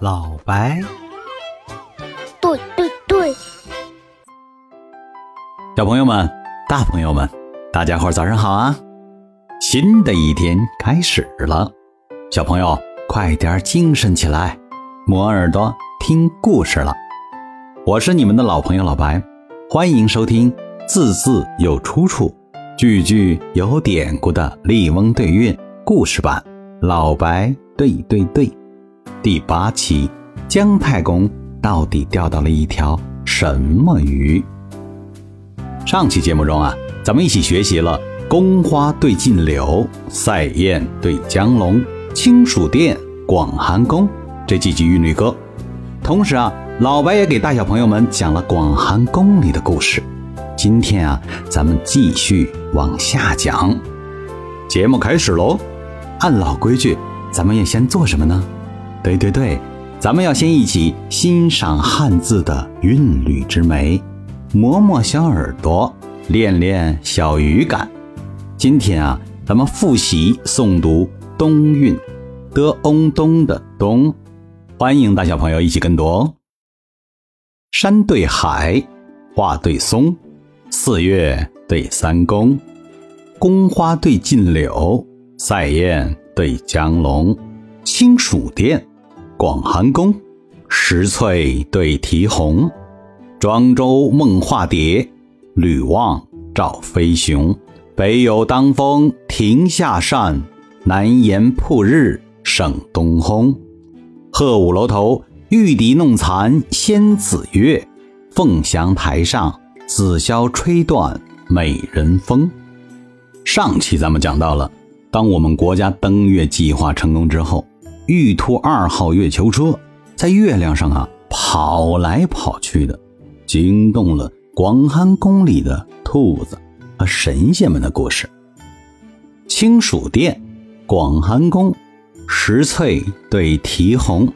老白，对对对，小朋友们、大朋友们，大家伙儿早上好啊！新的一天开始了，小朋友快点精神起来，磨耳朵听故事了。我是你们的老朋友老白，欢迎收听字字有出处、句句有典故的《笠翁对韵》故事版。老白对对对。第八期，姜太公到底钓到了一条什么鱼？上期节目中啊，咱们一起学习了“宫花对镜柳，赛燕对江龙，清暑殿，广寒宫”这几句韵律歌。同时啊，老白也给大小朋友们讲了广寒宫里的故事。今天啊，咱们继续往下讲。节目开始喽！按老规矩，咱们要先做什么呢？对对对，咱们要先一起欣赏汉字的韵律之美，磨磨小耳朵，练练小语感。今天啊，咱们复习诵读冬韵，的翁东的东，欢迎大小朋友一起跟读。山对海，画对松，四月对三公，宫花对禁柳，塞雁对江龙，清暑殿。广寒宫，石翠对啼红，庄周梦化蝶，吕望赵飞熊。北有当风亭下扇，南檐曝日胜东烘。鹤舞楼头，玉笛弄残仙子月。凤翔台上，紫箫吹断美人风。上期咱们讲到了，当我们国家登月计划成功之后。玉兔二号月球车在月亮上啊跑来跑去的，惊动了广寒宫里的兔子和神仙们的故事。清暑殿，广寒宫，石翠对啼红。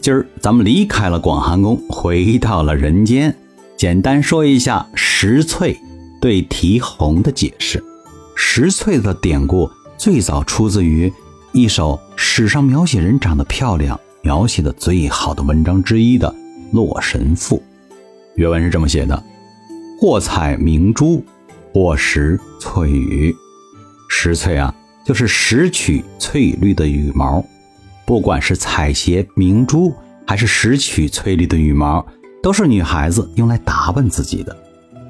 今儿咱们离开了广寒宫，回到了人间。简单说一下石翠对啼红的解释。石翠的典故最早出自于。一首史上描写人长得漂亮、描写的最好的文章之一的《洛神赋》，原文是这么写的：“或采明珠，或拾翠羽。拾翠啊，就是拾取翠绿的羽毛。不管是采撷明珠，还是拾取翠绿的羽毛，都是女孩子用来打扮自己的。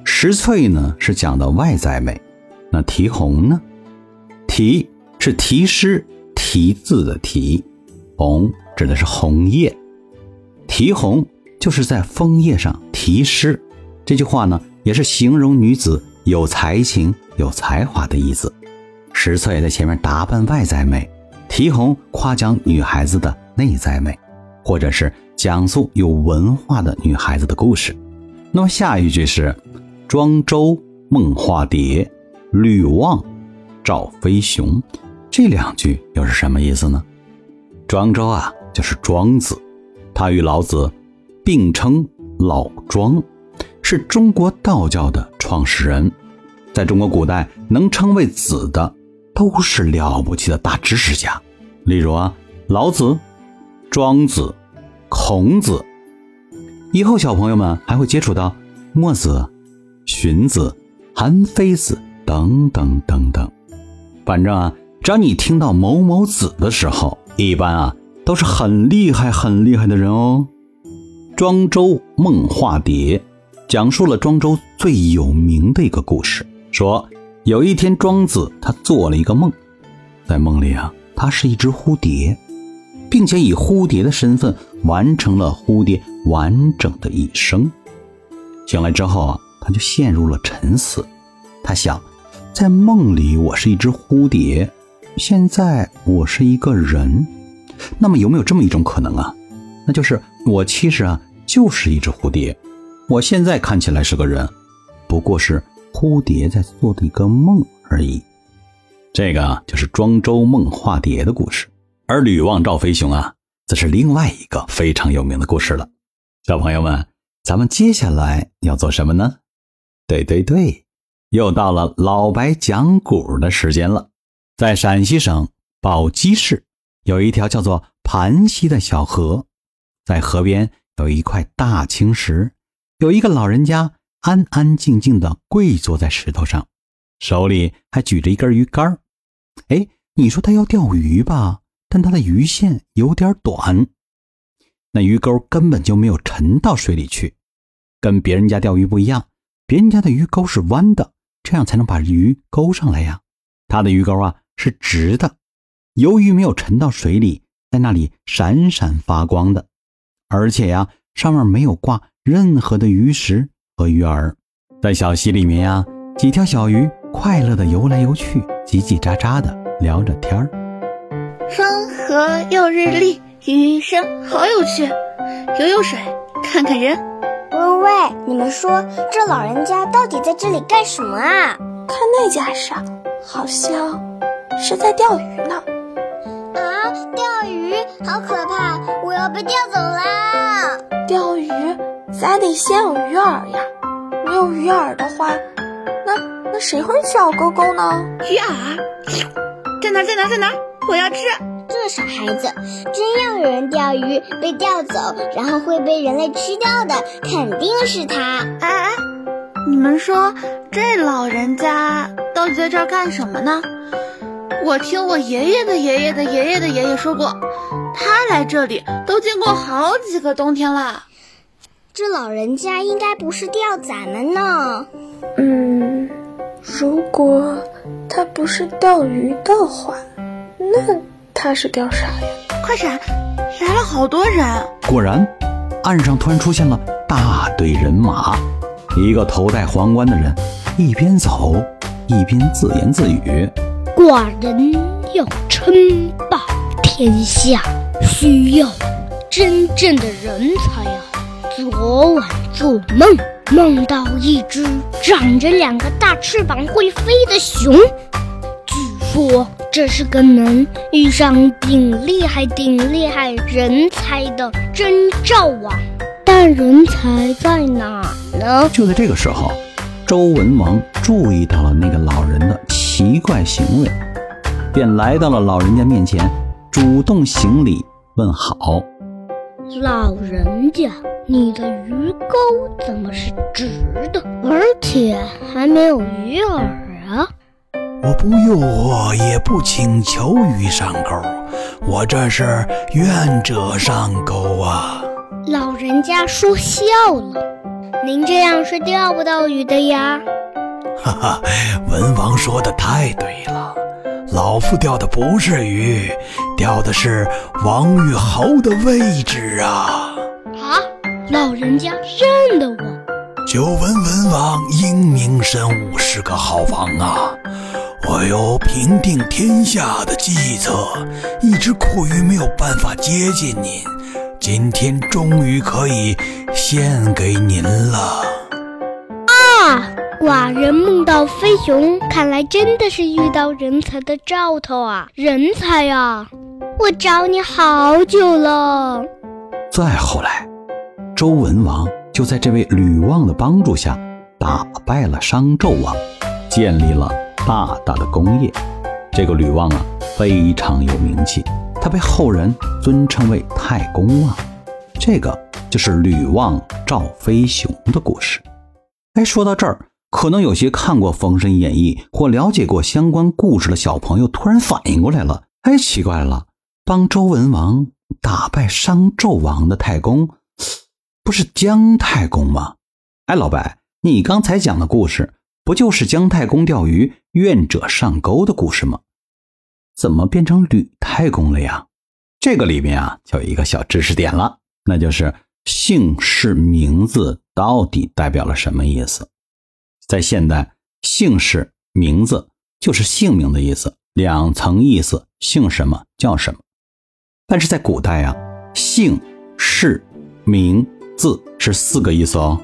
拾翠呢，是讲的外在美；那提红呢，提是题诗。”题字的题，红指的是红叶，题红就是在枫叶上题诗。这句话呢，也是形容女子有才情、有才华的意思。石翠在前面打扮外在美，题红夸奖女孩子的内在美，或者是讲述有文化的女孩子的故事。那么下一句是庄周梦化蝶，吕望赵飞熊。这两句又是什么意思呢？庄周啊，就是庄子，他与老子并称老庄，是中国道教的创始人。在中国古代，能称为子的都是了不起的大知识家，例如啊，老子、庄子、孔子。以后小朋友们还会接触到墨子、荀子、韩非子等等等等。反正啊。只要你听到某某子的时候，一般啊都是很厉害、很厉害的人哦。庄周梦化蝶，讲述了庄周最有名的一个故事。说有一天，庄子他做了一个梦，在梦里啊，他是一只蝴蝶，并且以蝴蝶的身份完成了蝴蝶完整的一生。醒来之后啊，他就陷入了沉思。他想，在梦里我是一只蝴蝶。现在我是一个人，那么有没有这么一种可能啊？那就是我其实啊就是一只蝴蝶，我现在看起来是个人，不过是蝴蝶在做的一个梦而已。这个就是庄周梦化蝶的故事，而吕望赵飞熊啊，则是另外一个非常有名的故事了。小朋友们，咱们接下来要做什么呢？对对对，又到了老白讲古的时间了。在陕西省宝鸡市，有一条叫做盘溪的小河，在河边有一块大青石，有一个老人家安安静静地跪坐在石头上，手里还举着一根鱼竿。哎，你说他要钓鱼吧？但他的鱼线有点短，那鱼钩根本就没有沉到水里去。跟别人家钓鱼不一样，别人家的鱼钩是弯的，这样才能把鱼钩上来呀。他的鱼钩啊是直的，由于没有沉到水里，在那里闪闪发光的，而且呀上面没有挂任何的鱼食和鱼饵。在小溪里面呀，几条小鱼快乐的游来游去，叽叽喳喳的聊着天儿。风和又日丽，鱼声好有趣，游游水，看看人。喂喂，你们说这老人家到底在这里干什么啊？看那架势，好像是在钓鱼呢。啊，钓鱼好可怕！我要被钓走啦！钓鱼咱得先有鱼饵呀，没有鱼饵的话，那那谁会钓钩钩呢？鱼饵在哪？在哪？在哪？我要吃。这傻孩子，真要有人钓鱼被钓走，然后会被人类吃掉的，肯定是他。哎哎，你们说这老人家到底在这儿干什么呢？我听我爷爷的爷爷的爷爷的爷爷说过，他来这里都经过好几个冬天了。这老人家应该不是钓咱们呢。嗯，如果他不是钓鱼的话，那。他是钓啥呀？快闪！来了好多人。果然，岸上突然出现了大队人马。一个头戴皇冠的人一边走一边自言自语：“寡人要称霸天下，需要真正的人才啊！昨晚做梦，梦到一只长着两个大翅膀会飞的熊。”据说这是个能遇上顶厉害、顶厉害人才的征兆啊！但人才在哪呢？就在这个时候，周文王注意到了那个老人的奇怪行为，便来到了老人家面前，主动行礼问好。老人家，你的鱼钩怎么是直的，而且还没有鱼饵啊？我不诱惑，也不请求鱼上钩，我这是愿者上钩啊！老人家说笑了，您这样是钓不到鱼的呀！哈哈，文王说的太对了，老夫钓的不是鱼，钓的是王与侯的位置啊！啊，老人家认得我？久闻文王英明神武，是个好王啊！我有平定天下的计策，一直苦于没有办法接近您，今天终于可以献给您了。寡人梦到飞熊，看来真的是遇到人才的兆头啊！人才啊！我找你好久了。再后来，周文王就在这位吕望的帮助下，打败了商纣王，建立了。大大的功业，这个吕望啊非常有名气，他被后人尊称为太公望。这个就是吕望赵飞熊的故事。哎，说到这儿，可能有些看过《封神演义》或了解过相关故事的小朋友突然反应过来了。哎，奇怪了，帮周文王打败商纣王的太公，不是姜太公吗？哎，老白，你刚才讲的故事。不就是姜太公钓鱼愿者上钩的故事吗？怎么变成吕太公了呀？这个里面啊，就有一个小知识点了，那就是姓氏名字到底代表了什么意思？在现代，姓氏名字就是姓名的意思，两层意思，姓什么叫什么。但是在古代啊，姓氏名字是四个意思哦，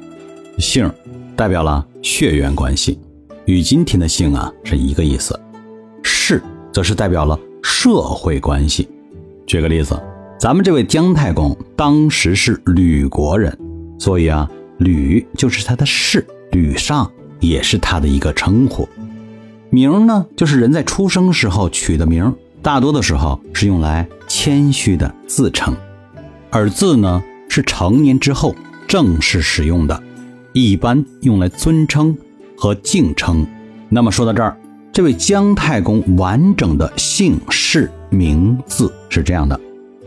姓。代表了血缘关系，与今天的姓啊是一个意思。氏则是代表了社会关系。举个例子，咱们这位姜太公当时是吕国人，所以啊，吕就是他的氏，吕尚也是他的一个称呼。名呢，就是人在出生时候取的名，大多的时候是用来谦虚的自称。而字呢是成年之后正式使用的，一般用来尊称和敬称。那么说到这儿，这位姜太公完整的姓氏名字是这样的：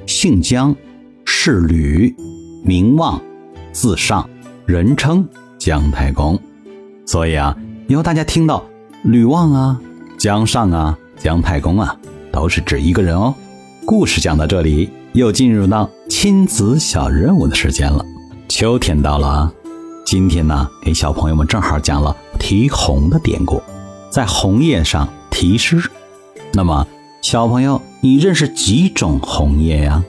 姓姜，氏吕，名望，字尚，人称姜太公。所以啊，以后大家听到吕望啊、姜尚啊、姜太公啊，都是指一个人哦。故事讲到这里，又进入到亲子小任务的时间了。秋天到了啊，今天呢，给小朋友们正好讲了题红的典故，在红叶上题诗。那么，小朋友，你认识几种红叶呀？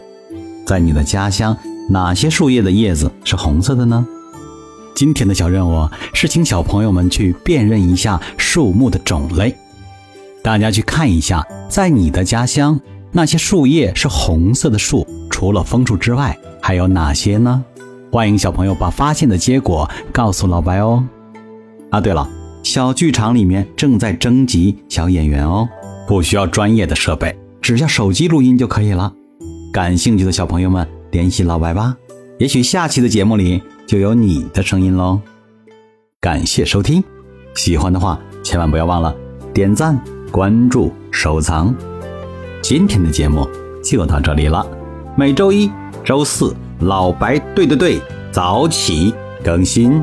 在你的家乡，哪些树叶的叶子是红色的呢？今天的小任务是请小朋友们去辨认一下树木的种类，大家去看一下，在你的家乡。那些树叶是红色的树，除了枫树之外，还有哪些呢？欢迎小朋友把发现的结果告诉老白哦。啊，对了，小剧场里面正在征集小演员哦，不需要专业的设备，只要手机录音就可以了。感兴趣的小朋友们联系老白吧，也许下期的节目里就有你的声音喽。感谢收听，喜欢的话千万不要忘了点赞、关注、收藏。今天的节目就到这里了。每周一、周四，老白对对对，早起更新。